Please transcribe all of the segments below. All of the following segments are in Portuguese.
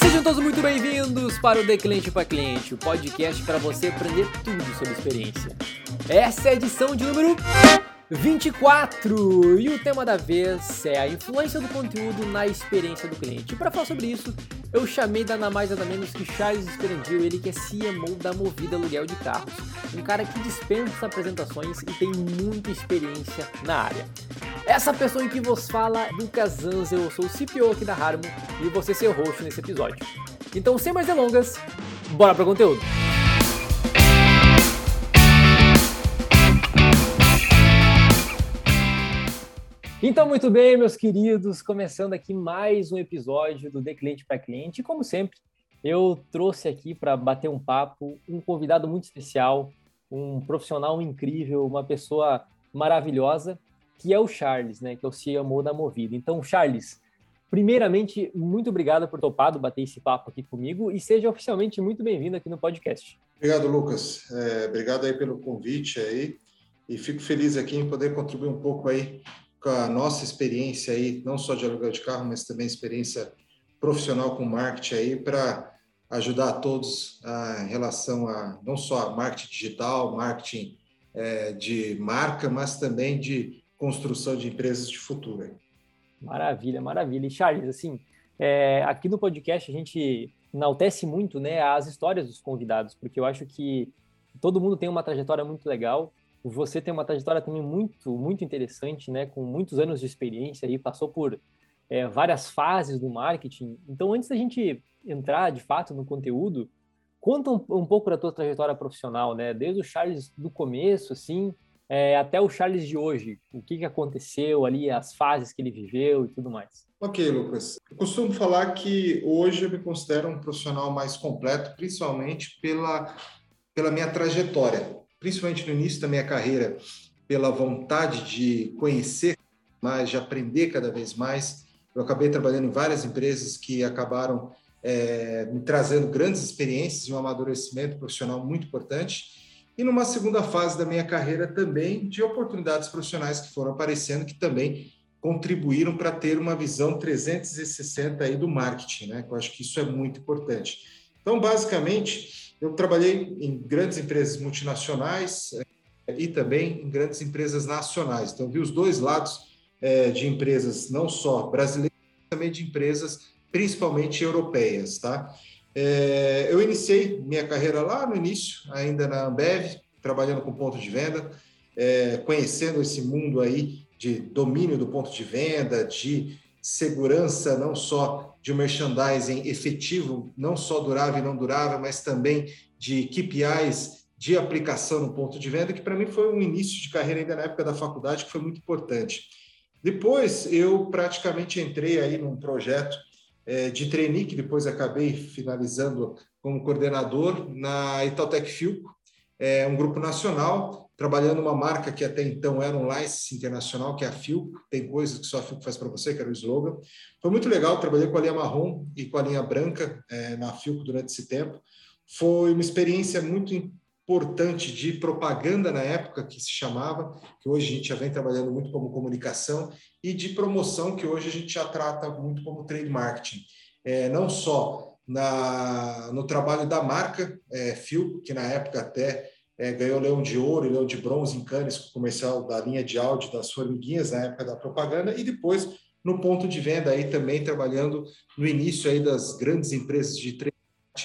Sejam todos muito bem-vindos para o De Cliente para Cliente, o podcast para você aprender tudo sobre experiência. Essa é a edição de número 24! E o tema da vez é a influência do conteúdo na experiência do cliente. Para falar sobre isso, eu chamei nada mais nada menos que Charles Esperandil, ele que é CMO da Movida Aluguel de Carros. Um cara que dispensa apresentações e tem muita experiência na área. Essa pessoa em que vos fala, Lucas Zanzel, eu sou o CPO aqui da Harmo e você ser o host nesse episódio. Então, sem mais delongas, bora para o conteúdo! Então, muito bem, meus queridos, começando aqui mais um episódio do De Cliente para Cliente. Como sempre, eu trouxe aqui para bater um papo um convidado muito especial, um profissional incrível, uma pessoa maravilhosa, que é o Charles, né, que é o CMO da Movida. Então, Charles, primeiramente, muito obrigado por topado bater esse papo aqui comigo e seja oficialmente muito bem-vindo aqui no podcast. Obrigado, Lucas. É, obrigado aí pelo convite aí e fico feliz aqui em poder contribuir um pouco aí com a nossa experiência aí, não só de aluguel de carro, mas também experiência profissional com marketing aí, para ajudar a todos a, em relação a não só a marketing digital, marketing é, de marca, mas também de construção de empresas de futuro. Maravilha, maravilha. E Charles, assim, é, aqui no podcast a gente enaltece muito né, as histórias dos convidados, porque eu acho que todo mundo tem uma trajetória muito legal você tem uma trajetória também muito, muito interessante, né? Com muitos anos de experiência e passou por é, várias fases do marketing. Então, antes da gente entrar de fato no conteúdo, conta um, um pouco da tua trajetória profissional, né? Desde o Charles do começo, assim, é, até o Charles de hoje. O que, que aconteceu ali, as fases que ele viveu e tudo mais. Ok, Lucas. Eu costumo falar que hoje eu me considero um profissional mais completo, principalmente pela, pela minha trajetória principalmente no início da minha carreira, pela vontade de conhecer mais, de aprender cada vez mais. Eu acabei trabalhando em várias empresas que acabaram é, me trazendo grandes experiências e um amadurecimento profissional muito importante. E numa segunda fase da minha carreira também de oportunidades profissionais que foram aparecendo, que também contribuíram para ter uma visão 360 aí do marketing, né? Eu acho que isso é muito importante. Então, basicamente, eu trabalhei em grandes empresas multinacionais é, e também em grandes empresas nacionais. Então, vi os dois lados é, de empresas, não só brasileiras, também de empresas principalmente europeias, tá? É, eu iniciei minha carreira lá no início, ainda na Ambev, trabalhando com ponto de venda, é, conhecendo esse mundo aí de domínio do ponto de venda, de segurança não só de um merchandising efetivo, não só durável e não durável, mas também de KPIs de aplicação no ponto de venda, que para mim foi um início de carreira ainda na época da faculdade, que foi muito importante. Depois, eu praticamente entrei aí num projeto é, de trainee, que depois acabei finalizando como coordenador na Itautec Filco, é um grupo nacional trabalhando uma marca que até então era um license internacional, que é a Filco, tem coisas que só a Filco faz para você, que era o slogan. Foi muito legal, trabalhei com a linha marrom e com a linha branca é, na Filco durante esse tempo. Foi uma experiência muito importante de propaganda na época, que se chamava, que hoje a gente já vem trabalhando muito como comunicação, e de promoção, que hoje a gente já trata muito como trade marketing. É, não só na, no trabalho da marca é, que na época até é, ganhou Leão de Ouro e Leão de Bronze em Cannes, com o comercial da linha de áudio das formiguinhas na época da propaganda, e depois no ponto de venda aí também trabalhando no início aí das grandes empresas de trade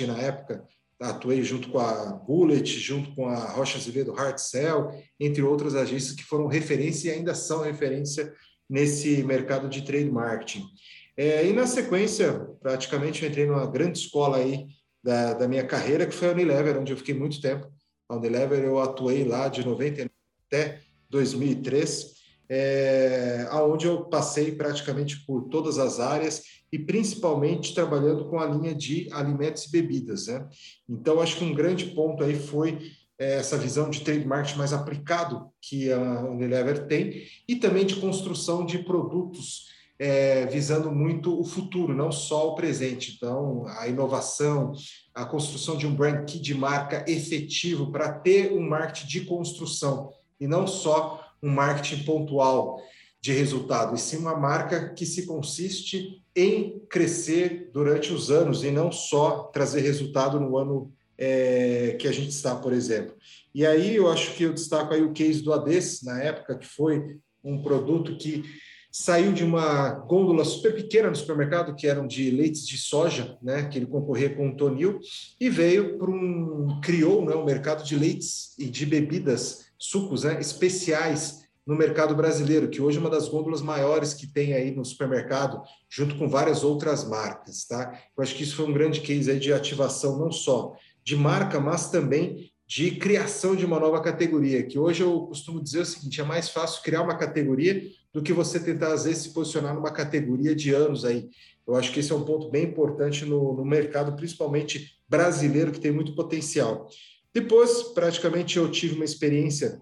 na época, atuei junto com a Bullet, junto com a Rocha Azevedo Hard Cell, entre outras agências que foram referência e ainda são referência nesse mercado de trade marketing. É, e na sequência, praticamente eu entrei numa grande escola aí da, da minha carreira, que foi a Unilever, onde eu fiquei muito tempo, a Unilever eu atuei lá de 99 até 2003, é, aonde eu passei praticamente por todas as áreas e principalmente trabalhando com a linha de alimentos e bebidas. Né? Então, acho que um grande ponto aí foi é, essa visão de trade marketing mais aplicado que a Unilever tem e também de construção de produtos é, visando muito o futuro, não só o presente. Então, a inovação, a construção de um brand key de marca efetivo para ter um marketing de construção e não só um marketing pontual. de resultado, e sim uma marca que se consiste em crescer durante os anos e não só trazer resultado no ano é, que a gente está, por exemplo. E aí eu acho que eu destaco aí o case do Ades, na época, que foi um produto que saiu de uma gôndola super pequena no supermercado, que eram de leites de soja, né, que ele concorria com o Tonil, e veio para um, criou né, um mercado de leites e de bebidas, sucos né, especiais no mercado brasileiro, que hoje é uma das gôndolas maiores que tem aí no supermercado, junto com várias outras marcas, tá? Eu acho que isso foi um grande case aí de ativação, não só de marca, mas também de criação de uma nova categoria, que hoje eu costumo dizer o seguinte, é mais fácil criar uma categoria do que você tentar, às vezes, se posicionar numa categoria de anos aí. Eu acho que esse é um ponto bem importante no, no mercado, principalmente brasileiro, que tem muito potencial. Depois, praticamente, eu tive uma experiência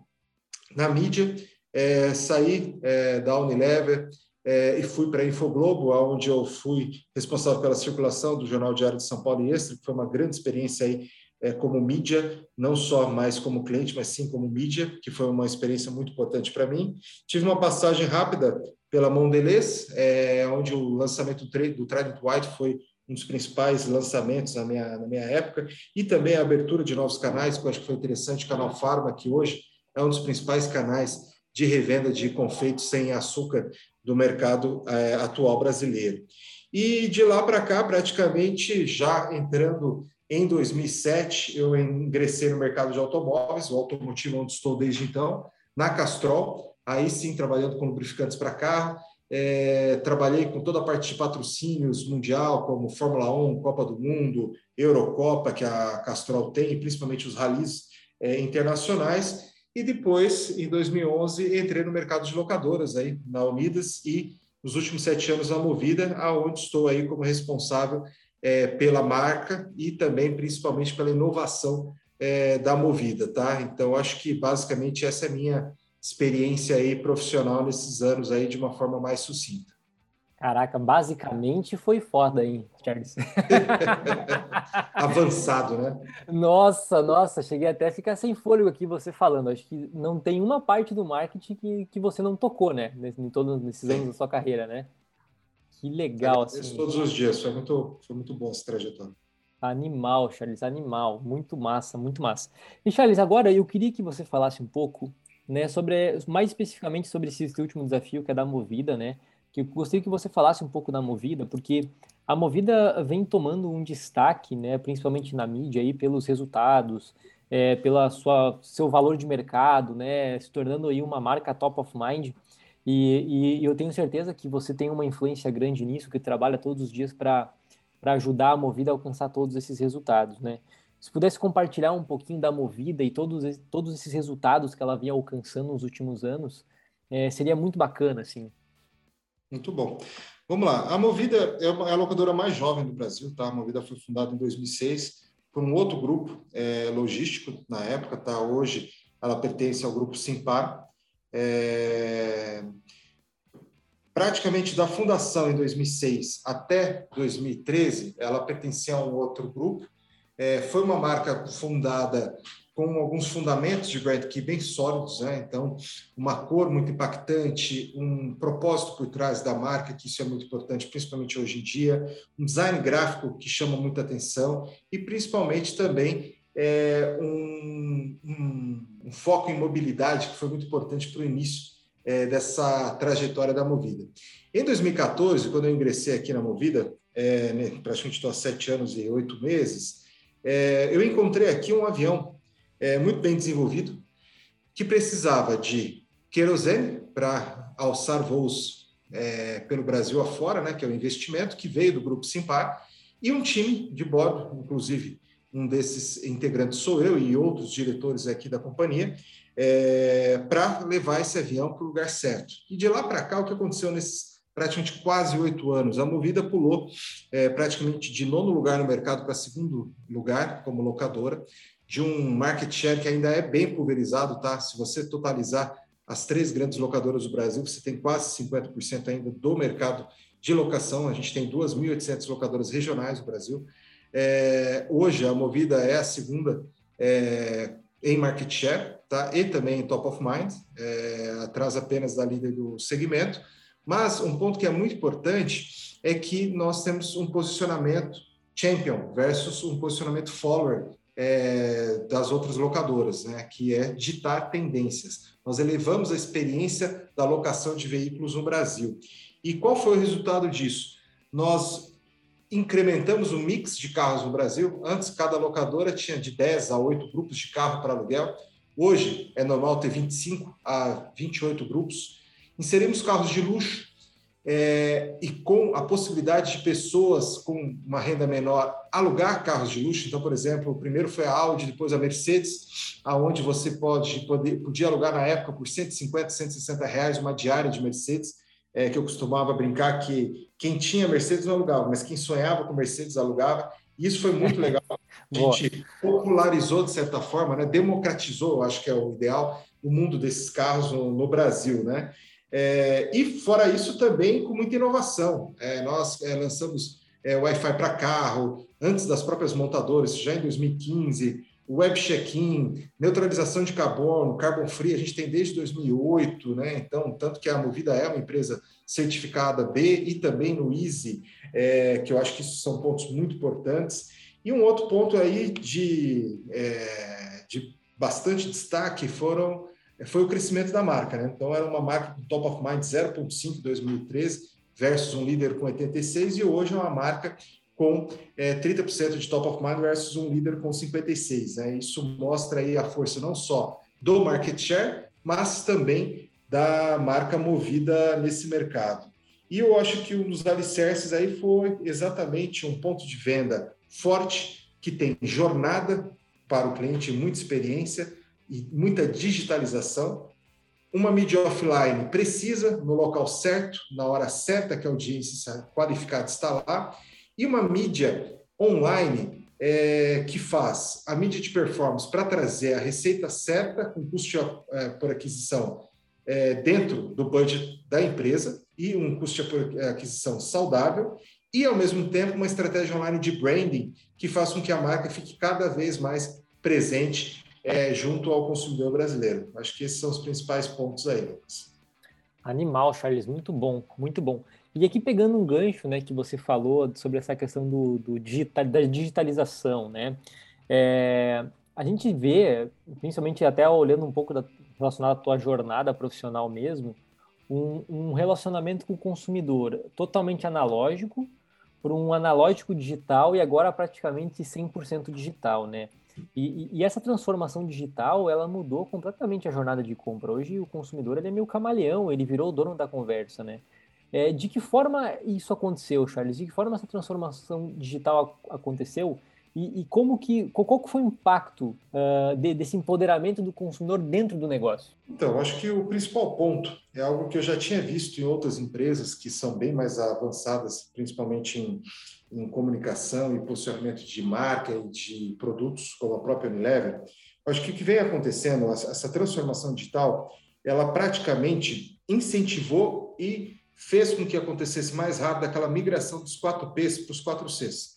na mídia, é, saí é, da Unilever é, e fui para a Infoglobo, onde eu fui responsável pela circulação do Jornal Diário de São Paulo e Extra, que foi uma grande experiência aí é, como mídia, não só mais como cliente, mas sim como mídia, que foi uma experiência muito importante para mim. Tive uma passagem rápida pela Mondelez, é, onde o lançamento do Trident White foi um dos principais lançamentos na minha, na minha época, e também a abertura de novos canais, que eu acho que foi interessante, o canal Farma, que hoje é um dos principais canais de revenda de confeitos sem açúcar do mercado é, atual brasileiro. E de lá para cá, praticamente já entrando em 2007, eu ingressei no mercado de automóveis, o automotivo onde estou desde então, na Castrol, aí sim trabalhando com lubrificantes para carro. É, trabalhei com toda a parte de patrocínios mundial, como Fórmula 1, Copa do Mundo, Eurocopa, que a Castrol tem, principalmente os ralis é, internacionais. E depois, em 2011, entrei no mercado de locadoras aí na Unidas e nos últimos sete anos na Movida, aonde estou aí como responsável é, pela marca e também, principalmente, pela inovação é, da Movida, tá? Então, acho que basicamente essa é a minha experiência aí profissional nesses anos aí de uma forma mais sucinta. Caraca, basicamente foi foda, hein, Charles? Avançado, né? Nossa, nossa, cheguei até a ficar sem fôlego aqui você falando. Acho que não tem uma parte do marketing que, que você não tocou, né? Em todos esses anos da sua carreira, né? Que legal. Assim. Todos os dias, foi muito, foi muito bom esse trajetório. Animal, Charles, animal. Muito massa, muito massa. E, Charles, agora eu queria que você falasse um pouco, né, sobre, mais especificamente sobre esse último desafio que é da Movida, né? Que eu gostaria que você falasse um pouco da Movida, porque a Movida vem tomando um destaque, né, principalmente na mídia aí, pelos resultados, é, pela sua seu valor de mercado, né, se tornando aí uma marca top of mind. E, e, eu tenho certeza que você tem uma influência grande nisso, que trabalha todos os dias para ajudar a Movida a alcançar todos esses resultados, né? Se pudesse compartilhar um pouquinho da Movida e todos, todos esses resultados que ela vinha alcançando nos últimos anos, é, seria muito bacana, assim. Muito bom. Vamos lá. A Movida é a locadora mais jovem do Brasil, tá? A Movida foi fundada em 2006 por um outro grupo é, logístico na época, tá? Hoje ela pertence ao grupo Simpar, é, praticamente da fundação em 2006 até 2013, ela pertencia a um outro grupo. É, foi uma marca fundada com alguns fundamentos de Brand Key bem sólidos, né? então uma cor muito impactante, um propósito por trás da marca, que isso é muito importante, principalmente hoje em dia, um design gráfico que chama muita atenção e principalmente também é, um, um, um, foco em mobilidade que foi muito importante para o início é, dessa trajetória da Movida. Em 2014, quando eu ingressei aqui na Movida, é, né, praticamente estou há sete anos e oito meses, é, eu encontrei aqui um avião é, muito bem desenvolvido que precisava de querosene para alçar voos é, pelo Brasil afora, né, que é o investimento que veio do Grupo Simpar, e um time de bordo, inclusive um desses integrantes sou eu e outros diretores aqui da companhia, é, para levar esse avião para o lugar certo. E de lá para cá, o que aconteceu nesses praticamente quase oito anos? A Movida pulou é, praticamente de nono lugar no mercado para segundo lugar como locadora, de um market share que ainda é bem pulverizado, tá? Se você totalizar as três grandes locadoras do Brasil, você tem quase 50% ainda do mercado de locação. A gente tem 2.800 locadoras regionais no Brasil. É, hoje, a Movida é a segunda é, em market share, tá? e também top of mind, é, atrás apenas da líder do segmento. Mas um ponto que é muito importante é que nós temos um posicionamento champion versus um posicionamento follower é, das outras locadoras, né? que é ditar tendências. Nós elevamos a experiência da locação de veículos no Brasil. E qual foi o resultado disso? Nós incrementamos o mix de carros no Brasil. Antes, cada locadora tinha de 10 a 8 grupos de carro para aluguel. Hoje, é normal ter 25 a 28 grupos. Inserimos carros de luxo é, e com a possibilidade de pessoas com uma renda menor alugar carros de luxo. Então, por exemplo, o primeiro foi a Audi, depois a Mercedes, aonde você pode poder, podia alugar na época por 150, 160 reais uma diária de Mercedes é, que eu costumava brincar que quem tinha Mercedes não alugava, mas quem sonhava com Mercedes alugava. E isso foi muito legal. A gente popularizou, de certa forma, né? democratizou, acho que é o ideal, o mundo desses carros no, no Brasil. Né? É, e, fora isso, também com muita inovação. É, nós é, lançamos é, Wi-Fi para carro, antes das próprias montadoras, já em 2015, web check-in, neutralização de carbono, carbon free, a gente tem desde 2008, né? Então, tanto que a Movida é uma empresa certificada B e também no Easy, é, que eu acho que isso são pontos muito importantes. E um outro ponto aí de, é, de bastante destaque foram foi o crescimento da marca, né? Então, era uma marca com top of mind 0,5 em 2013 versus um líder com 86 e hoje é uma marca com é, 30% de top of mind versus um líder com 56. Né? Isso mostra aí a força não só do market share, mas também da marca movida nesse mercado. E eu acho que um dos alicerces aí foi exatamente um ponto de venda forte, que tem jornada para o cliente, muita experiência e muita digitalização. Uma mídia offline precisa, no local certo, na hora certa que a audiência qualificada está lá, e uma mídia online é, que faz a mídia de performance para trazer a receita certa, com custo é, por aquisição é, dentro do budget da empresa e um custo por aquisição saudável, e ao mesmo tempo uma estratégia online de branding que faça com que a marca fique cada vez mais presente é, junto ao consumidor brasileiro. Acho que esses são os principais pontos aí, Lucas. Animal, Charles, muito bom, muito bom. E aqui pegando um gancho, né, que você falou sobre essa questão do, do digital, da digitalização, né? É, a gente vê, principalmente até olhando um pouco da, relacionado à tua jornada profissional mesmo, um, um relacionamento com o consumidor totalmente analógico por um analógico digital e agora praticamente 100% digital, né? E, e, essa transformação digital, ela mudou completamente a jornada de compra. Hoje o consumidor ele é meio camaleão, ele virou o dono da conversa, né? É, de que forma isso aconteceu, Charles? De que forma essa transformação digital aconteceu? E, e como que, qual foi o impacto uh, de, desse empoderamento do consumidor dentro do negócio? Então, acho que o principal ponto é algo que eu já tinha visto em outras empresas que são bem mais avançadas, principalmente em, em comunicação e posicionamento de marca e de produtos, como a própria Unilever. Acho que o que vem acontecendo, essa transformação digital, ela praticamente incentivou e fez com que acontecesse mais rápido aquela migração dos 4Ps para os 4Cs.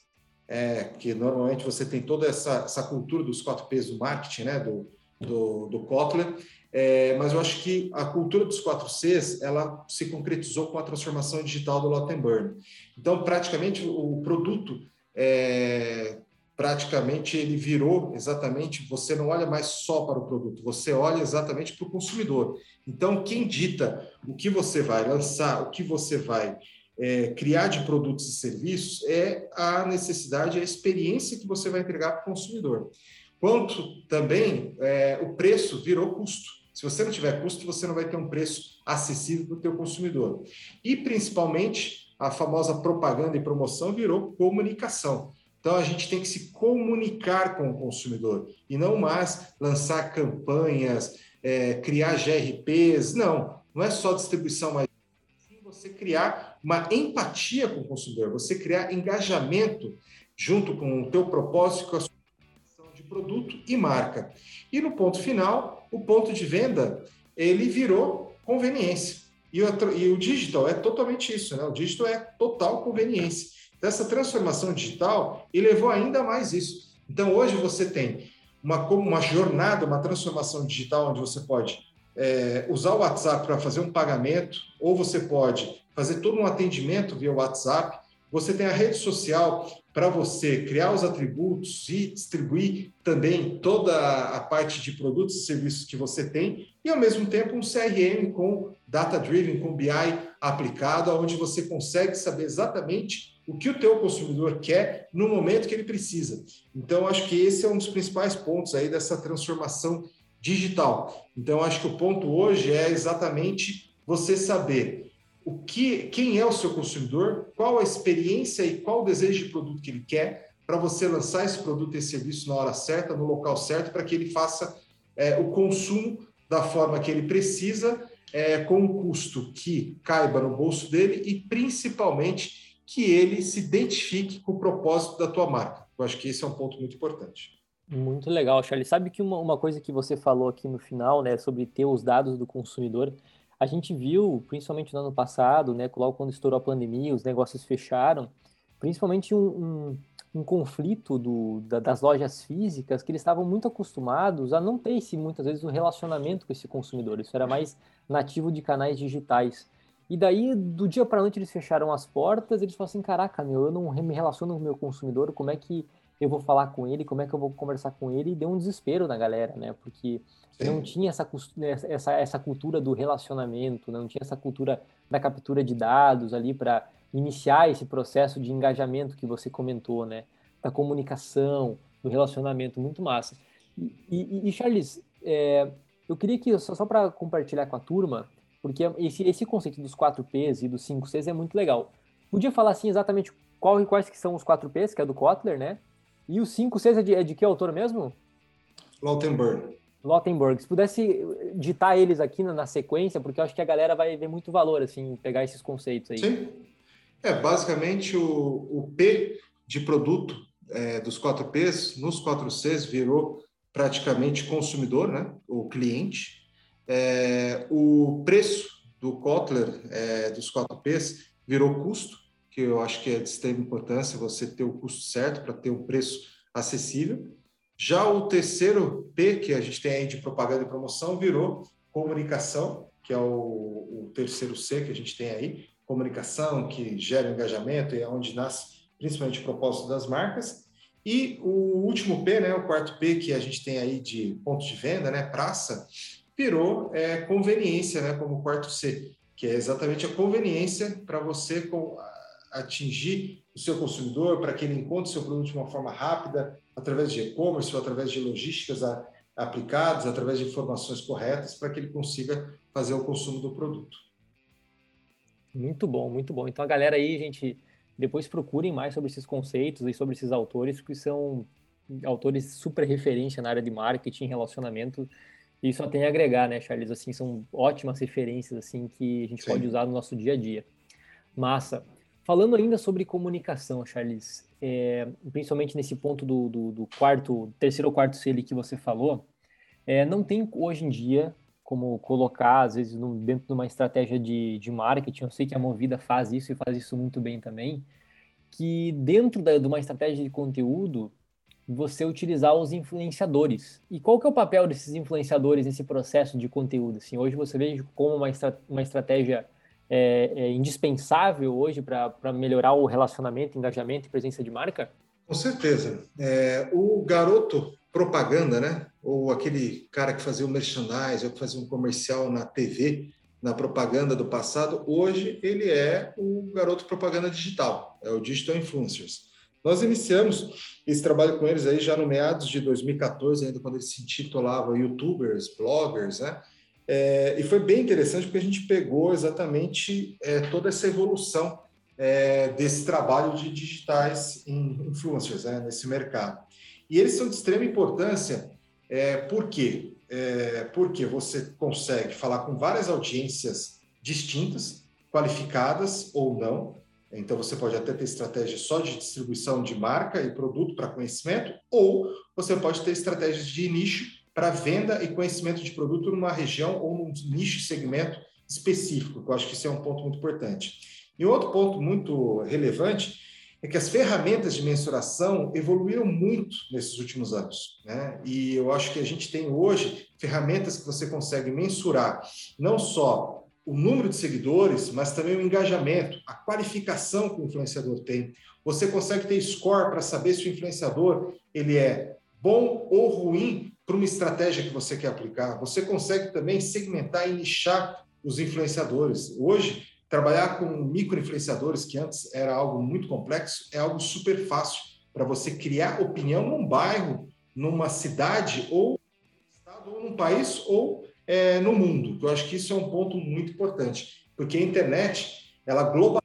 É, que normalmente você tem toda essa, essa cultura dos 4Ps do marketing, né, do, do, do Kotler, é, mas eu acho que a cultura dos 4Cs ela se concretizou com a transformação digital do Lottenburn. Então, praticamente, o produto é, praticamente ele virou exatamente, você não olha mais só para o produto, você olha exatamente para o consumidor. Então, quem dita o que você vai lançar, o que você vai é, criar de produtos e serviços é a necessidade, a experiência que você vai entregar para o consumidor. Quanto também é, o preço virou custo. Se você não tiver custo, você não vai ter um preço acessível para o teu consumidor. E, principalmente, a famosa propaganda e promoção virou comunicação. Então, a gente tem que se comunicar com o consumidor e não mais lançar campanhas, é, criar GRPs. Não, não é só distribuição, mas sim você criar uma empatia com o consumidor, você criar engajamento junto com o teu propósito, com a sua de produto e marca. E no ponto final, o ponto de venda, ele virou conveniência. E o, e o digital é totalmente isso, né? O digital é total conveniência. Então, essa transformação digital elevou ainda mais isso. Então, hoje você tem uma, uma jornada, uma transformação digital onde você pode é, usar o WhatsApp para fazer um pagamento, ou você pode fazer todo um atendimento via WhatsApp. Você tem a rede social para você criar os atributos e distribuir também toda a parte de produtos e serviços que você tem, e ao mesmo tempo um CRM com data driven, com BI aplicado, onde você consegue saber exatamente o que o teu consumidor quer no momento que ele precisa. Então, acho que esse é um dos principais pontos aí dessa transformação digital. Então, acho que o ponto hoje é exatamente você saber o que, quem é o seu consumidor, qual a experiência e qual o desejo de produto que ele quer, para você lançar esse produto e serviço na hora certa, no local certo, para que ele faça é, o consumo da forma que ele precisa, é, com um custo que caiba no bolso dele e principalmente que ele se identifique com o propósito da tua marca. Eu acho que esse é um ponto muito importante. Muito legal, Charlie. Sabe que uma, uma coisa que você falou aqui no final, né, sobre ter os dados do consumidor, a gente viu, principalmente no ano passado, né, logo quando estourou a pandemia, os negócios fecharam, principalmente um, um, um conflito do, da, das lojas físicas, que eles estavam muito acostumados a não ter esse, muitas vezes, um relacionamento com esse consumidor. Isso era mais nativo de canais digitais. E daí, do dia para noite, eles fecharam as portas, eles falaram assim, caraca, meu, eu não me relaciono com o meu consumidor, como é que eu vou falar com ele, como é que eu vou conversar com ele, e deu um desespero na galera, né? Porque Sim. não tinha essa, essa, essa cultura do relacionamento, não tinha essa cultura da captura de dados ali para iniciar esse processo de engajamento que você comentou, né? Da comunicação, do relacionamento, muito massa. E, e, e Charles, é, eu queria que, só, só para compartilhar com a turma, porque esse, esse conceito dos 4Ps e dos 5Cs é muito legal. Podia falar assim exatamente qual, quais que são os 4Ps, que é do Kotler, né? E os 5Cs é de, é de que autor mesmo? Lautenberg. Lautenberg. Se pudesse ditar eles aqui na, na, sequência, porque eu acho que a galera vai ver muito valor, assim, pegar esses conceitos aí. Sim. É, basicamente o, o P de produto é, dos 4Ps, nos 4Cs virou praticamente consumidor, né? O cliente. É, o preço do Kotler, é, dos 4Ps, virou custo, que eu acho que é de extrema importância você ter o custo certo para ter um preço acessível. Já o terceiro P, que a gente tem aí de propaganda e promoção, virou comunicação, que é o, o terceiro C que a gente tem aí, comunicação, que gera engajamento e é onde nasce principalmente o propósito das marcas. E o último P, né, o quarto P que a gente tem aí de ponto de venda, né, praça, virou é, conveniência, né, como quarto C, que é exatamente a conveniência para você atingir o seu consumidor, para que ele encontre o seu produto de uma forma rápida, através de e-commerce ou através de logísticas aplicadas, através de informações corretas, para que ele consiga fazer o consumo do produto. Muito bom, muito bom. Então a galera aí, gente, depois procurem mais sobre esses conceitos e sobre esses autores, que são autores super referência na área de marketing, relacionamento e só tem a agregar, né, Charles? Assim, são ótimas referências assim que a gente Sim. pode usar no nosso dia a dia. Massa. Falando ainda sobre comunicação, Charles, é, principalmente nesse ponto do, do, do, quarto, terceiro ou quarto C que você falou, é, não tem hoje em dia como colocar, às vezes, dentro de uma estratégia de, de marketing, eu sei que a Movida faz isso e faz isso muito bem também, que dentro da, de uma estratégia de conteúdo, você utilizar os influenciadores. E qual que é o papel desses influenciadores nesse processo de conteúdo? Assim, hoje você vê como uma, estra uma estratégia é, é indispensável hoje para melhorar o relacionamento, engajamento e presença de marca? Com certeza. É, o garoto propaganda, né? Ou aquele cara que fazia o merchandise, ou que fazia um comercial na TV, na propaganda do passado, hoje ele é o garoto propaganda digital, é o Digital Influencers. Nós iniciamos esse trabalho com eles aí já no meados de 2014, ainda quando eles se intitulavam YouTubers, bloggers, né? É, e foi bem interessante porque a gente pegou exatamente é, toda essa evolução é, desse trabalho de digitais influencers né, nesse mercado. E eles são de extrema importância, é, por quê? É, porque você consegue falar com várias audiências distintas, qualificadas ou não, então, você pode até ter estratégia só de distribuição de marca e produto para conhecimento, ou você pode ter estratégias de nicho para venda e conhecimento de produto numa região ou num nicho segmento específico, que eu acho que isso é um ponto muito importante. E outro ponto muito relevante é que as ferramentas de mensuração evoluíram muito nesses últimos anos. Né? E eu acho que a gente tem hoje ferramentas que você consegue mensurar não só o número de seguidores, mas também o engajamento, a qualificação que o influenciador tem. Você consegue ter score para saber se o influenciador ele é bom ou ruim para uma estratégia que você quer aplicar. Você consegue também segmentar e nichar os influenciadores. Hoje, trabalhar com micro-influenciadores, que antes era algo muito complexo, é algo super fácil para você criar opinião num bairro, numa cidade, ou ou num país, ou é, no mundo. Eu acho que isso é um ponto muito importante, porque a internet, ela globaliza a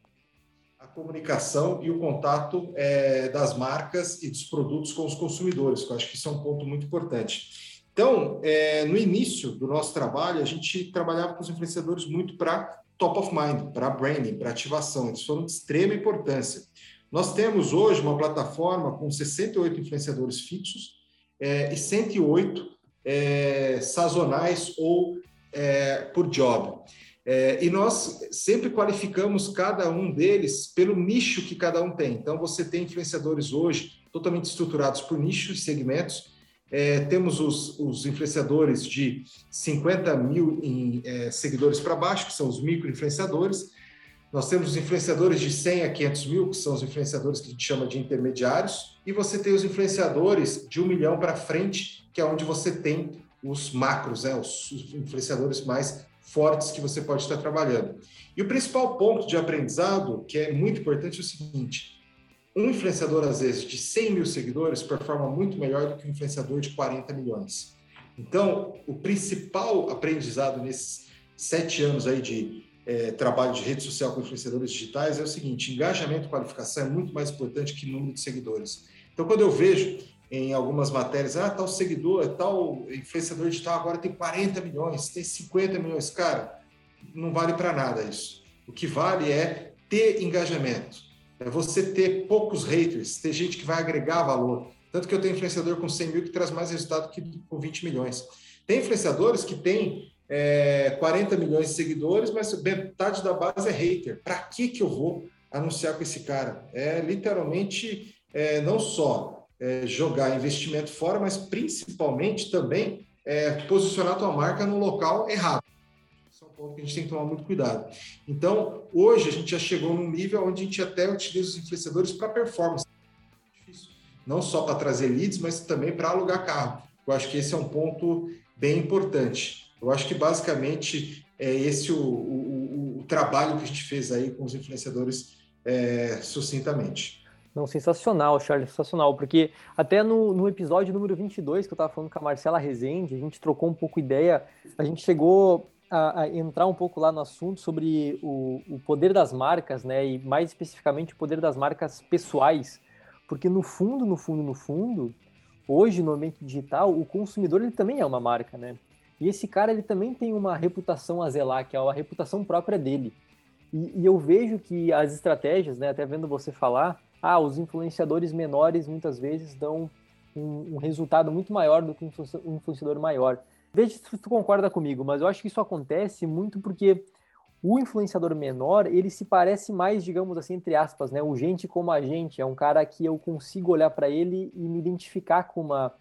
comunicação e o contato é, das marcas e dos produtos com os consumidores, eu acho que isso é um ponto muito importante. Então, é, no início do nosso trabalho, a gente trabalhava com os influenciadores muito para top of mind, para branding, para ativação. Eles foram de extrema importância. Nós temos hoje uma plataforma com 68 influenciadores fixos é, e 108 é, sazonais ou por job. É, e nós sempre qualificamos cada um deles pelo nicho que cada um tem. Então, você tem influenciadores hoje totalmente estruturados por nichos e segmentos, é, temos os, os, influenciadores de 50 mil em, é, seguidores para baixo, que são os micro-influenciadores. Nós temos os influenciadores de 100 a 500 mil, que são os influenciadores que a gente chama de intermediários. E você tem os influenciadores de um milhão para frente, que é onde você tem os macros, né, os influenciadores mais fortes que você pode estar trabalhando. E o principal ponto de aprendizado, que é muito importante, é o seguinte: um influenciador, às vezes, de 100 mil seguidores performa muito melhor do que um influenciador de 40 milhões. Então, o principal aprendizado nesses sete anos aí de é, trabalho de rede social com influenciadores digitais é o seguinte: engajamento e qualificação é muito mais importante que número de seguidores. Então, quando eu vejo em algumas matérias, ah, tal seguidor, tal influenciador digital agora tem 40 milhões, tem 50 milhões, cara, não vale para nada isso. O que vale é ter engajamento é você ter poucos haters, ter gente que vai agregar valor. Tanto que eu tenho influenciador com 100 mil que traz mais resultado que com 20 milhões. Tem influenciadores que têm é, 40 milhões de seguidores, mas metade da base é hater. Para que, que eu vou anunciar com esse cara? É literalmente é, não só é, jogar investimento fora, mas principalmente também é, posicionar a tua marca no local errado ponto que a gente tem que tomar muito cuidado. Então, hoje a gente já chegou num nível onde a gente até utiliza os influenciadores para performance. Não só para trazer leads, mas também para alugar carro. Eu acho que esse é um ponto bem importante. Eu acho que basicamente é esse o, o, o trabalho que a gente fez aí com os influenciadores é, sucintamente. Não, sensacional, Charles, sensacional, porque até no, no episódio número 22 que eu estava falando com a Marcela Rezende, a gente trocou um pouco ideia, a gente chegou a, a, entrar um pouco lá no assunto sobre o, o, poder das marcas, né? E mais especificamente o poder das marcas pessoais, porque no fundo, no fundo, no fundo, hoje no ambiente digital, o consumidor ele também é uma marca, né? E esse cara ele também tem uma reputação a zelar, que é a reputação própria dele. E, e eu vejo que as estratégias, né? Até vendo você falar, ah, os influenciadores menores muitas vezes dão um, um resultado muito maior do que um influenciador maior. Veja se tu concorda comigo, mas eu acho que isso acontece muito porque o influenciador menor, ele se parece mais, digamos assim, entre aspas, né? O gente como a gente. É um cara que eu consigo olhar para ele e me identificar com uma.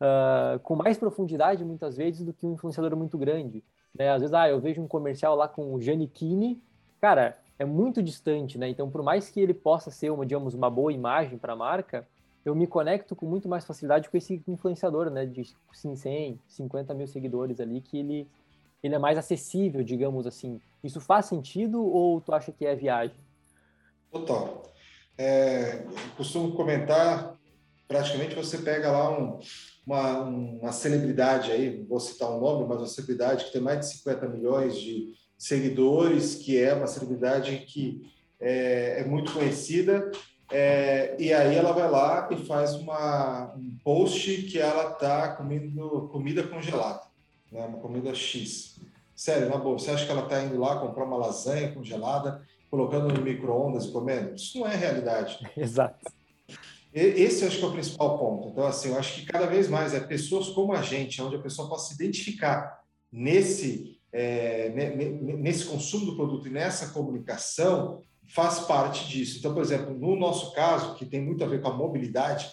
Uh, com mais profundidade, muitas vezes, do que um influenciador muito grande. Né? Às vezes, ah, eu vejo um comercial lá com o Giannichini, cara, é muito distante, né? Então, por mais que ele possa ser uma, digamos, uma boa imagem para a marca, eu me conecto com muito mais facilidade com esse influenciador, né, de 100, 50 mil seguidores ali, que ele, ele é mais acessível, digamos assim. Isso faz sentido ou tu acha que é viagem? Total. É, costumo comentar, praticamente você pega lá um, uma, uma celebridade aí, vou citar um nome, mas uma celebridade que tem mais de 50 milhões de seguidores, que é uma celebridade que é, é muito conhecida, é, e aí ela vai lá e faz uma, um post que ela tá comendo comida congelada, né? uma comida X. Sério, na boa, você acha que ela está indo lá comprar uma lasanha congelada, colocando no micro-ondas e comendo? Isso não é realidade. Exato. Esse eu acho que é o principal ponto. Então, assim, eu acho que cada vez mais é pessoas como a gente, onde a pessoa possa se identificar nesse, é, nesse consumo do produto e nessa comunicação, faz parte disso. Então, por exemplo, no nosso caso, que tem muito a ver com a mobilidade,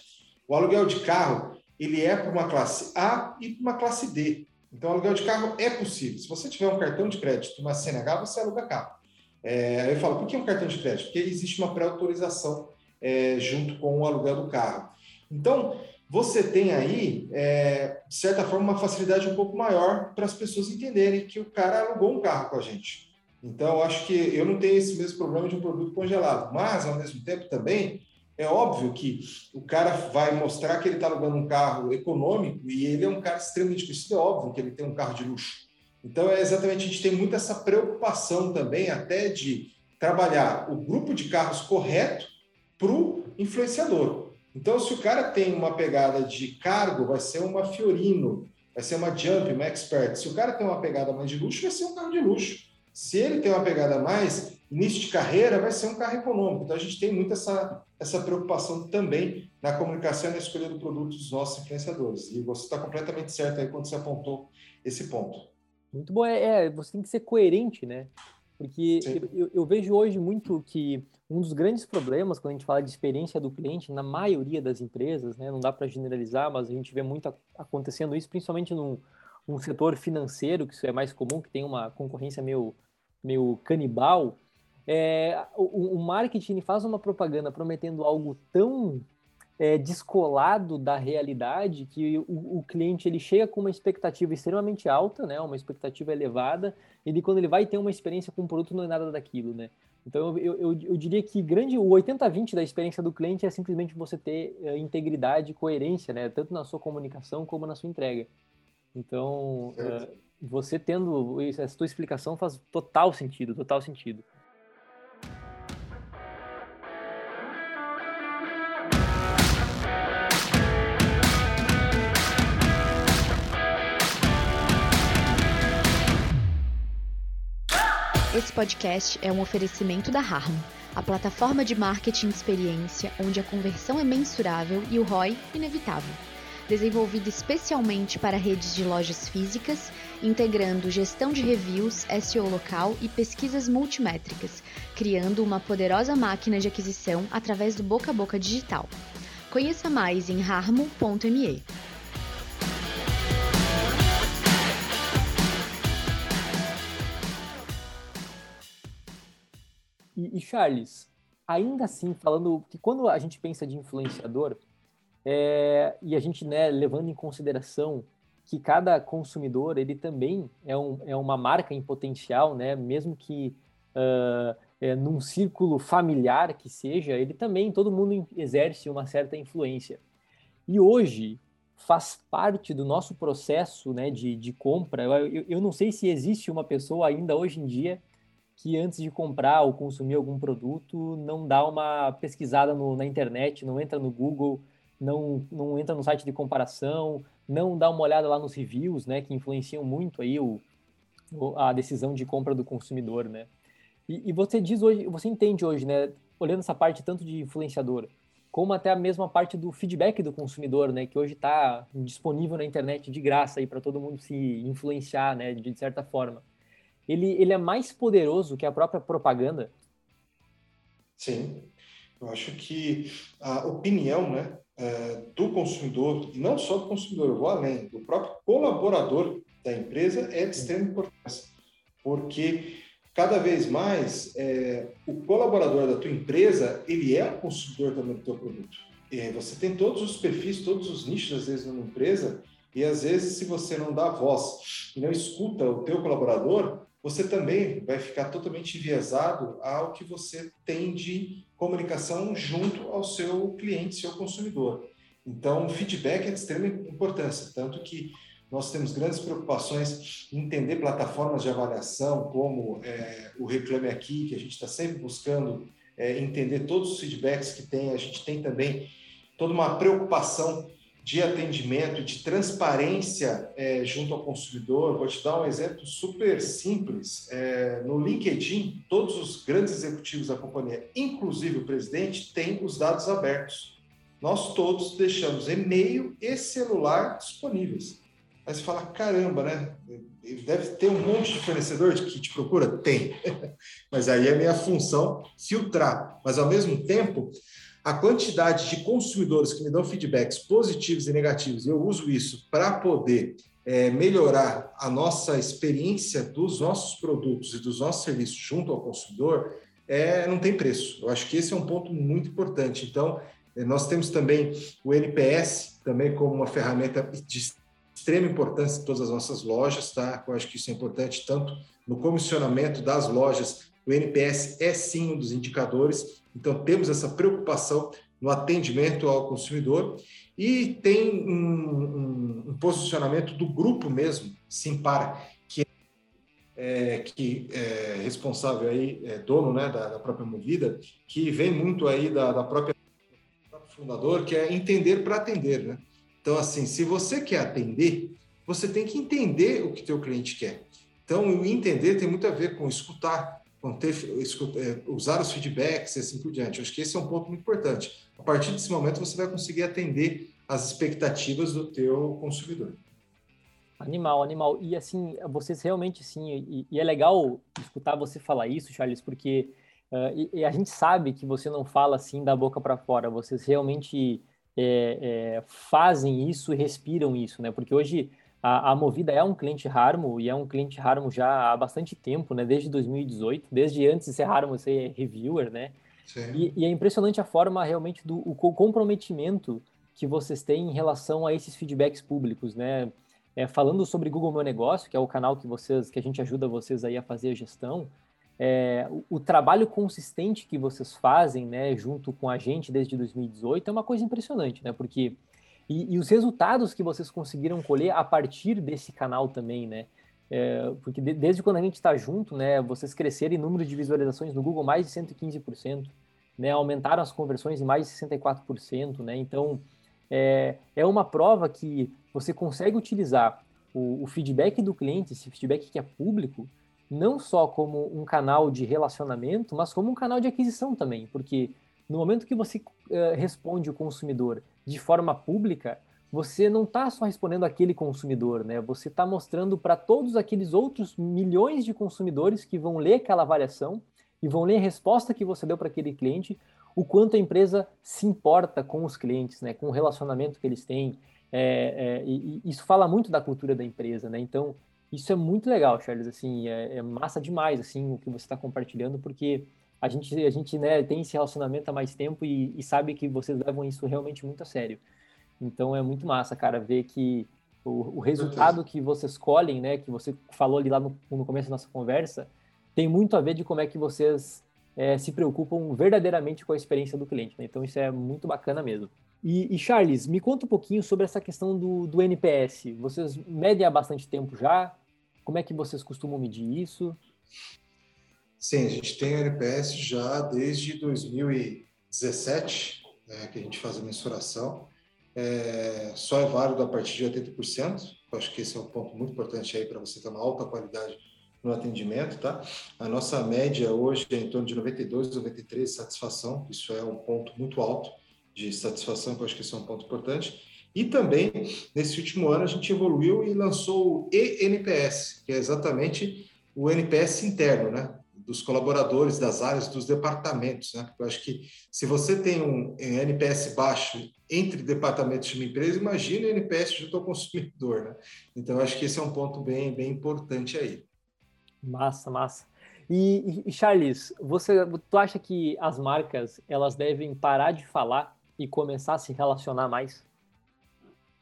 o aluguel de carro ele é para uma classe A e para uma classe D. Então, aluguel de carro é possível. Se você tiver um cartão de crédito, uma CNH, você aluga carro. É, eu falo, por que um cartão de crédito? Porque existe uma pré-autorização é, junto com o aluguel do carro. Então, você tem aí, é, de certa forma, uma facilidade um pouco maior para as pessoas entenderem que o cara alugou um carro com a gente. Então, acho que eu não tenho esse mesmo problema de um produto congelado, mas, ao mesmo tempo, também é óbvio que o cara vai mostrar que ele está alugando um carro econômico e ele é um cara extremamente conhecido, é óbvio que ele tem um carro de luxo. Então, é exatamente, a gente tem muito essa preocupação também, até de trabalhar o grupo de carros correto para o influenciador. Então, se o cara tem uma pegada de cargo, vai ser uma Fiorino, vai ser uma Jump, uma Expert. Se o cara tem uma pegada mais de luxo, vai ser um carro de luxo. Se ele tem uma pegada mais início de carreira, vai ser um carro econômico. Então, a gente tem muito essa, essa preocupação também na comunicação e na escolha do produto dos nossos influenciadores. E você está completamente certo aí quando você apontou esse ponto. Muito bom. É, é você tem que ser coerente, né? Porque eu, eu, vejo hoje muito que um dos grandes problemas quando a gente fala de experiência do cliente, na maioria das empresas, né, não dá para generalizar, mas a gente vê muito acontecendo isso, principalmente num, num setor financeiro, que isso é mais comum, que tem uma concorrência meio, meio canibal, é, o, o marketing faz uma propaganda prometendo algo tão é, descolado da realidade que o, o, cliente ele chega com uma expectativa extremamente alta, né, uma expectativa elevada, e quando ele vai ter uma experiência com o produto não é nada daquilo, né? Então eu, eu, eu diria que grande o 80-20 da experiência do cliente é simplesmente você ter uh, integridade e coerência, né, tanto na sua comunicação como na sua entrega. Então uh, você tendo essa sua explicação faz total sentido, total sentido. Esse podcast é um oferecimento da Harmo, a plataforma de marketing de experiência onde a conversão é mensurável e o ROI inevitável. Desenvolvida especialmente para redes de lojas físicas, integrando gestão de reviews, SEO local e pesquisas multimétricas, criando uma poderosa máquina de aquisição através do boca a boca digital. Conheça mais em harmo.me. E, e, Charles, ainda assim, falando que quando a gente pensa de influenciador, é, e a gente né, levando em consideração que cada consumidor ele também é, um, é uma marca em potencial, né? Mesmo que uh, é, num círculo familiar que seja, ele também todo mundo exerce uma certa influência. E hoje faz parte do nosso processo né, de, de compra. Eu, eu não sei se existe uma pessoa ainda hoje em dia que antes de comprar ou consumir algum produto, não dá uma pesquisada no, na internet, não entra no Google, não, não entra no site de comparação, não dá uma olhada lá nos reviews, né, que influenciam muito aí o, a decisão de compra do consumidor, né? E, e, você diz hoje, você entende hoje, né, olhando essa parte tanto de influenciador, como até a mesma parte do feedback do consumidor, né, que hoje está disponível na internet de graça aí para todo mundo se influenciar, né, de certa forma ele, ele é mais poderoso que a própria propaganda? Sim, eu acho que a opinião né, é, do consumidor, e não só do consumidor, eu vou além, do próprio colaborador da empresa é de extrema importância, porque cada vez mais é, o colaborador da tua empresa, ele é um consumidor também do teu produto. É, você tem todos os perfis, todos os nichos, às vezes, numa empresa, e às vezes, se você não dá voz e não escuta o teu colaborador, você também vai ficar totalmente enviesado ao que você tem de comunicação junto ao seu cliente, seu consumidor. Então, feedback é de extrema importância, tanto que nós temos grandes preocupações em entender plataformas de avaliação, como é, o Reclame Aqui, que a gente está sempre buscando é, entender todos os feedbacks que tem. A gente tem também toda uma preocupação de atendimento, de transparência é, junto ao consumidor. Vou te dar um exemplo super simples. É, no LinkedIn, todos os grandes executivos da companhia, inclusive o presidente, têm os dados abertos. Nós todos deixamos e-mail e celular disponíveis. Aí você fala, caramba, né? deve ter um monte de fornecedor que te procura? Tem. Mas aí é minha função filtrar. Mas, ao mesmo tempo, a quantidade de consumidores que me dão feedbacks positivos e negativos, eu uso isso para poder é, melhorar a nossa experiência dos nossos produtos e dos nossos serviços junto ao consumidor, é, não tem preço. Eu acho que esse é um ponto muito importante. Então, é, nós temos também o NPS também como uma ferramenta de extrema importância em todas as nossas lojas, tá? Eu acho que isso é importante tanto no comissionamento das lojas. O NPS é sim um dos indicadores, então temos essa preocupação no atendimento ao consumidor e tem um, um, um posicionamento do grupo mesmo, Simpar, que é, que é responsável aí, é dono né, da, da, própria Movida, que vem muito aí da, da própria fundador, que é entender para atender, né? Então, assim, se você quer atender, você tem que entender o que teu cliente quer. Então, o entender tem muito a ver com escutar, é, usar os feedbacks e assim por diante. Eu acho que esse é um ponto muito importante. A partir desse momento, você vai conseguir atender as expectativas do teu consumidor. Animal, animal. E assim, vocês realmente sim, e, e é legal escutar você falar isso, Charles, porque uh, e, e a gente sabe que você não fala assim da boca para fora. Vocês realmente é, é, fazem isso e respiram isso, né? Porque hoje a, a, Movida é um cliente Harmo e é um cliente Harmo já há bastante tempo, né? Desde 2018, desde antes de ser Harmo ser reviewer, né? E, e, é impressionante a forma realmente do o comprometimento que vocês têm em relação a esses feedbacks públicos, né? É, falando sobre Google Meu Negócio, que é o canal que vocês, que a gente ajuda vocês aí a fazer a gestão, é, o, o, trabalho consistente que vocês fazem, né, junto com a gente desde 2018 é uma coisa impressionante, né, porque e, e os resultados que vocês conseguiram colher a partir desse canal também, né, é, porque de, desde quando a gente está junto, né, vocês cresceram em número de visualizações no Google mais de 115%, né, aumentaram as conversões em mais de 64%, né, então é, é uma prova que você consegue utilizar o, o feedback do cliente, esse feedback que é público, não só como um canal de relacionamento, mas como um canal de aquisição também, porque no momento que você uh, responde o consumidor de forma pública, você não está só respondendo aquele consumidor, né? Você está mostrando para todos aqueles outros milhões de consumidores que vão ler aquela avaliação e vão ler a resposta que você deu para aquele cliente, o quanto a empresa se importa com os clientes, né? Com o relacionamento que eles têm. É, é, e, e isso fala muito da cultura da empresa, né? Então, isso é muito legal, Charles, assim, é, é massa demais, assim, o que você está compartilhando, porque a gente, a gente né, tem esse relacionamento há mais tempo e, e, sabe que vocês levam isso realmente muito a sério. Então é muito massa, cara, ver que o, o resultado que vocês colhem, né, que você falou ali lá no, no, começo da nossa conversa, tem muito a ver de como é que vocês é, se preocupam verdadeiramente com a experiência do cliente. Né? Então isso é muito bacana mesmo. E, e, Charles, me conta um pouquinho sobre essa questão do, do NPS. Vocês medem há bastante tempo já? Como é que vocês costumam medir isso? Sim, a gente tem o NPS já desde 2017, né, que a gente faz a mensuração. É, só é válido a partir de 80%. Eu acho que esse é um ponto muito importante aí para você ter uma alta qualidade no atendimento, tá? A nossa média hoje é em torno de 92, 93 de satisfação. Isso é um ponto muito alto de satisfação, que eu acho que esse é um ponto importante. E também, nesse último ano, a gente evoluiu e lançou o ENPS, que é exatamente o NPS interno, né? Dos colaboradores, das áreas, dos departamentos, né? Porque eu acho que se você tem um NPS baixo entre departamentos de uma empresa, imagine o NPS junto ao consumidor, né? Então, eu acho que esse é um ponto bem, bem importante aí. Massa, massa. E, e Charles, você, tu acha que as marcas elas devem parar de falar e começar a se relacionar mais?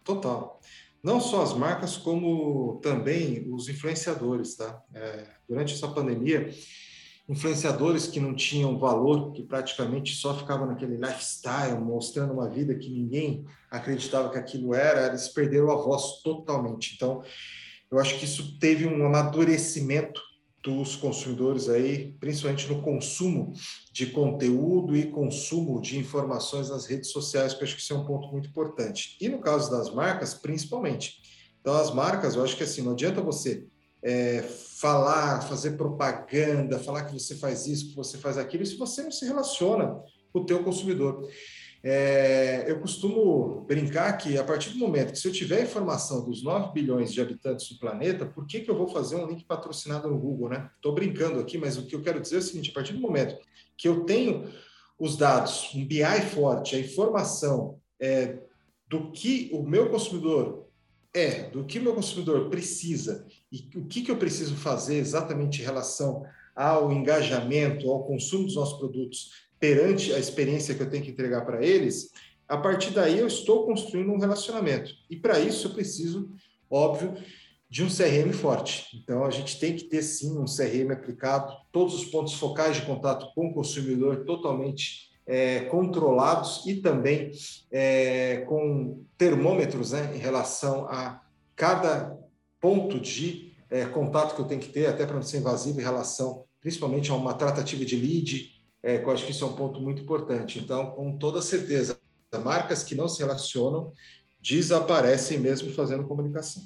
Total. Não só as marcas, como também os influenciadores, tá? É, durante essa pandemia, influenciadores que não tinham valor, que praticamente só ficavam naquele lifestyle, mostrando uma vida que ninguém acreditava que aquilo era, eles perderam a voz totalmente. Então, eu acho que isso teve um amadurecimento dos consumidores aí, principalmente no consumo de conteúdo e consumo de informações nas redes sociais, que eu acho que isso é um ponto muito importante. E no caso das marcas, principalmente. Então, as marcas, eu acho que assim, não adianta você é, falar, fazer propaganda, falar que você faz isso, que você faz aquilo, se você não se relaciona com o teu consumidor. É, eu costumo brincar que a partir do momento que se eu tiver informação dos 9 bilhões de habitantes do planeta, por que, que eu vou fazer um link patrocinado no Google, né? Estou brincando aqui, mas o que eu quero dizer é o seguinte: a partir do momento que eu tenho os dados, um BI forte, a informação é, do que o meu consumidor é, do que o meu consumidor precisa e o que, que eu preciso fazer exatamente em relação ao engajamento, ao consumo dos nossos produtos perante a experiência que eu tenho que entregar para eles, a partir daí eu estou construindo um relacionamento. E para isso eu preciso, óbvio, de um CRM forte. Então a gente tem que ter sim um CRM aplicado, todos os pontos focais de contato com o consumidor totalmente é, controlados e também é, com termômetros né, em relação a cada ponto de é, contato que eu tenho que ter, até para não ser invasivo em relação principalmente a uma tratativa de lead, é, eu acho que isso é um ponto muito importante. Então, com toda certeza, marcas que não se relacionam desaparecem mesmo fazendo comunicação.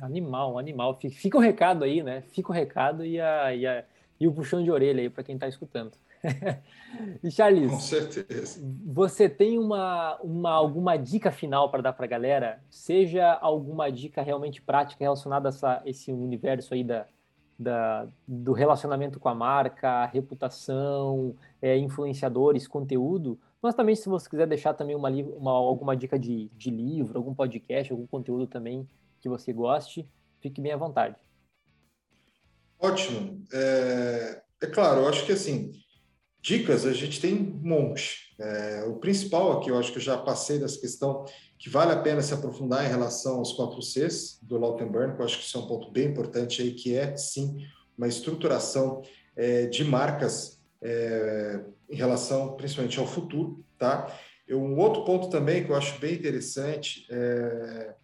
Animal, animal. Fica o recado aí, né? Fica o recado e, a, e, a, e o puxão de orelha aí para quem está escutando. e Charles, com certeza. Você tem uma, uma alguma dica final para dar para a galera? Seja alguma dica realmente prática relacionada a essa, esse universo aí da, da, do relacionamento com a marca, reputação, é, influenciadores, conteúdo, mas também se você quiser deixar também uma, uma, alguma dica de, de livro, algum podcast, algum conteúdo também que você goste, fique bem à vontade. Ótimo. É, é claro, eu acho que assim, dicas a gente tem um monte. É, o principal aqui, eu acho que eu já passei dessa questão que vale a pena se aprofundar em relação aos 4 Cs do Lautenburn, que eu acho que isso é um ponto bem importante aí, que é, sim, uma estruturação é, de marcas é, em relação, principalmente, ao futuro, tá? Eu, um outro ponto também que eu acho bem interessante é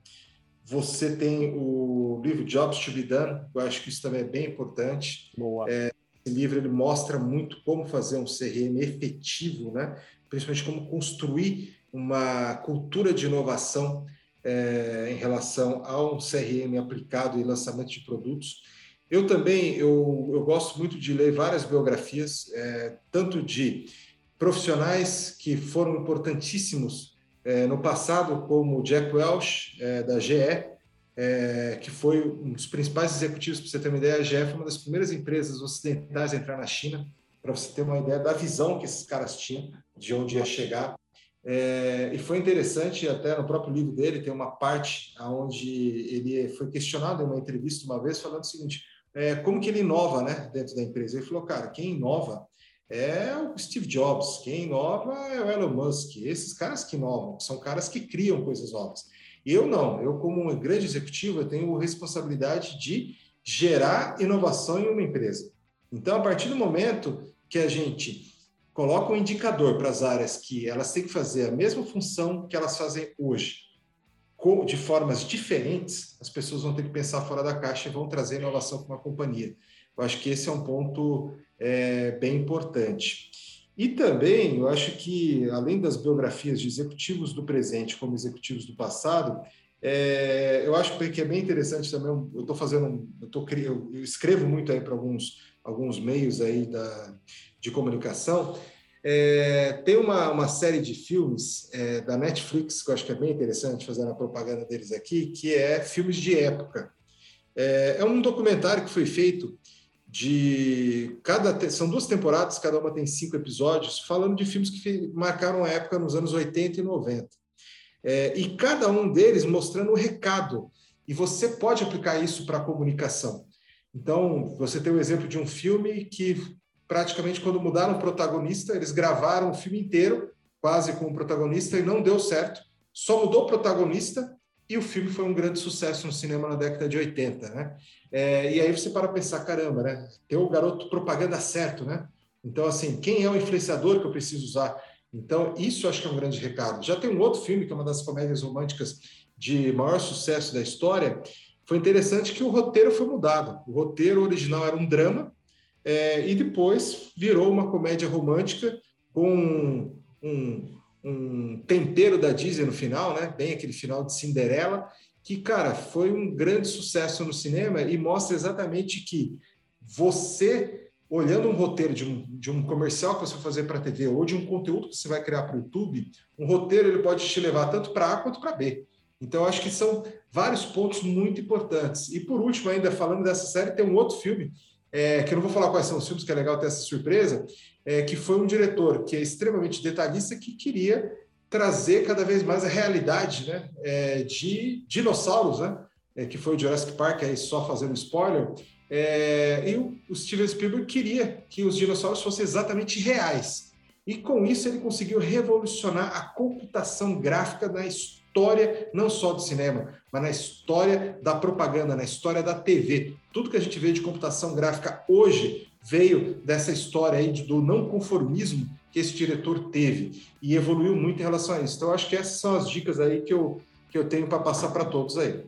você tem o livro Jobs to be Done, eu acho que isso também é bem importante. Boa. É, esse livro ele mostra muito como fazer um CRM efetivo, né? principalmente como construir uma cultura de inovação é, em relação ao CRM aplicado e lançamento de produtos. Eu também eu, eu gosto muito de ler várias biografias, é, tanto de profissionais que foram importantíssimos é, no passado, como Jack Welch, da GE, é, que foi um dos principais executivos, para você ter uma ideia, a GE foi uma das primeiras empresas ocidentais a entrar na China, para você ter uma ideia da visão que esses caras tinham, de onde ia chegar. É, e foi interessante, até no próprio livro dele, tem uma parte onde ele foi questionado em uma entrevista uma vez, falando o seguinte: é, como que ele inova né, dentro da empresa? Ele falou, cara, quem inova é o Steve Jobs, quem inova é o Elon Musk, esses caras que inovam, são caras que criam coisas novas. Eu não, eu, como um grande executivo, eu tenho responsabilidade de gerar inovação em uma empresa. Então, a partir do momento que a gente coloca um indicador para as áreas que elas têm que fazer a mesma função que elas fazem hoje, de formas diferentes, as pessoas vão ter que pensar fora da caixa e vão trazer inovação para uma companhia. Eu acho que esse é um ponto é, bem importante. E também, eu acho que, além das biografias de executivos do presente como executivos do passado, é, eu acho que é bem interessante também. Eu estou fazendo, eu, tô, eu escrevo muito aí para alguns, alguns meios aí da, de comunicação. É, tem uma, uma série de filmes é, da Netflix que eu acho que é bem interessante fazendo a propaganda deles aqui, que é filmes de época. É, é um documentário que foi feito de cada são duas temporadas, cada uma tem cinco episódios, falando de filmes que marcaram a época nos anos 80 e 90. É, e cada um deles mostrando o recado. E você pode aplicar isso para a comunicação. Então, você tem o exemplo de um filme que praticamente quando mudaram o protagonista, eles gravaram o filme inteiro, quase com o protagonista, e não deu certo. Só mudou o protagonista e o filme foi um grande sucesso no cinema na década de 80, né? É, e aí você para pensar, caramba, né? Tem o garoto propaganda certo, né? Então, assim, quem é o influenciador que eu preciso usar? Então, isso acho que é um grande recado. Já tem um outro filme, que é uma das comédias românticas de maior sucesso da história. Foi interessante que o roteiro foi mudado. O roteiro original era um drama, é, e depois virou uma comédia romântica com um tempero da Disney no final, né? Bem aquele final de Cinderela, que, cara, foi um grande sucesso no cinema e mostra exatamente que você olhando um roteiro de um, de um comercial que você vai fazer para a TV ou de um conteúdo que você vai criar para o YouTube, um roteiro ele pode te levar tanto para A quanto para B. Então, acho que são vários pontos muito importantes. E por último, ainda falando dessa série, tem um outro filme, é, que eu não vou falar quais são os filmes, que é legal ter essa surpresa, é, que foi um diretor que é extremamente detalhista, que queria trazer cada vez mais a realidade né, é, de dinossauros, né, é, que foi o Jurassic Park, aí só fazendo spoiler, é, e o, o Steven Spielberg queria que os dinossauros fossem exatamente reais. E com isso ele conseguiu revolucionar a computação gráfica na história, não só do cinema, mas na história da propaganda, na história da TV. Tudo que a gente vê de computação gráfica hoje veio dessa história aí do não conformismo que esse diretor teve e evoluiu muito em relação a isso. Então, acho que essas são as dicas aí que eu, que eu tenho para passar para todos aí.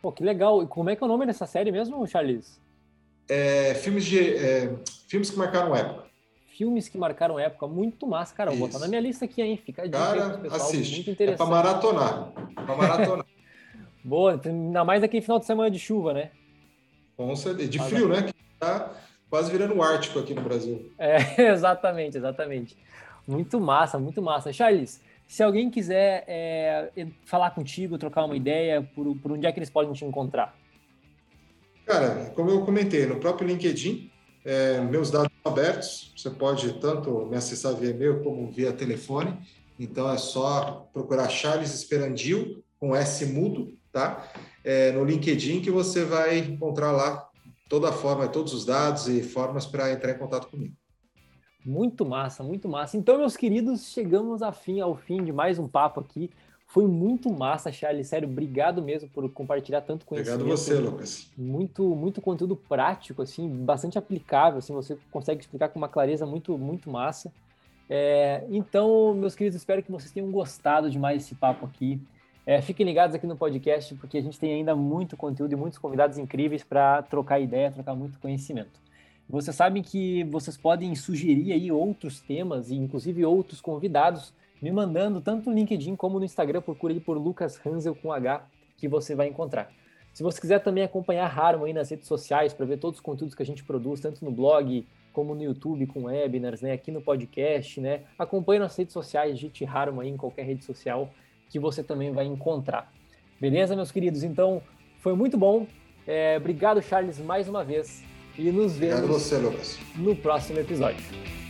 Pô, que legal. E como é que é o nome dessa série mesmo, Charles? é, filmes, de, é, filmes que marcaram época. Filmes que marcaram época, muito massa, cara. Vou botar na minha lista aqui, hein? Fica dica cara, pessoal, assiste. muito interessante. É pra maratonar. Pra maratonar. Boa, ainda mais aqui final de semana de chuva, né? Com certeza. De frio, né? Que tá quase virando o Ártico aqui no Brasil. É, exatamente, exatamente. Muito massa, muito massa. Charles, se alguém quiser é, falar contigo, trocar uma ideia, por, por onde é que eles podem te encontrar? Cara, como eu comentei, no próprio LinkedIn, é, meus dados abertos, você pode tanto me acessar via e-mail como via telefone, então é só procurar Charles Esperandil, com S mudo, tá? É, no LinkedIn que você vai encontrar lá toda a forma, todos os dados e formas para entrar em contato comigo. Muito massa, muito massa. Então, meus queridos, chegamos ao fim, ao fim de mais um papo aqui. Foi muito massa, Charles. Sério, obrigado mesmo por compartilhar tanto conhecimento. Obrigado você, Lucas. Muito, muito conteúdo prático, assim, bastante aplicável. Assim, você consegue explicar com uma clareza muito, muito massa. É, então, meus queridos, espero que vocês tenham gostado de mais esse papo aqui. É, fiquem ligados aqui no podcast, porque a gente tem ainda muito conteúdo e muitos convidados incríveis para trocar ideia, trocar muito conhecimento. Vocês sabem que vocês podem sugerir aí outros temas e inclusive outros convidados me mandando tanto no LinkedIn como no Instagram, procure por Lucas Hansel com H, que você vai encontrar. Se você quiser também acompanhar a Harman aí nas redes sociais para ver todos os conteúdos que a gente produz, tanto no blog como no YouTube com webinars, né, aqui no podcast, né, acompanhe nas redes sociais, digite Harman aí em qualquer rede social que você também vai encontrar. Beleza, meus queridos? Então, foi muito bom. É, obrigado, Charles, mais uma vez. E nos vemos você, no próximo episódio.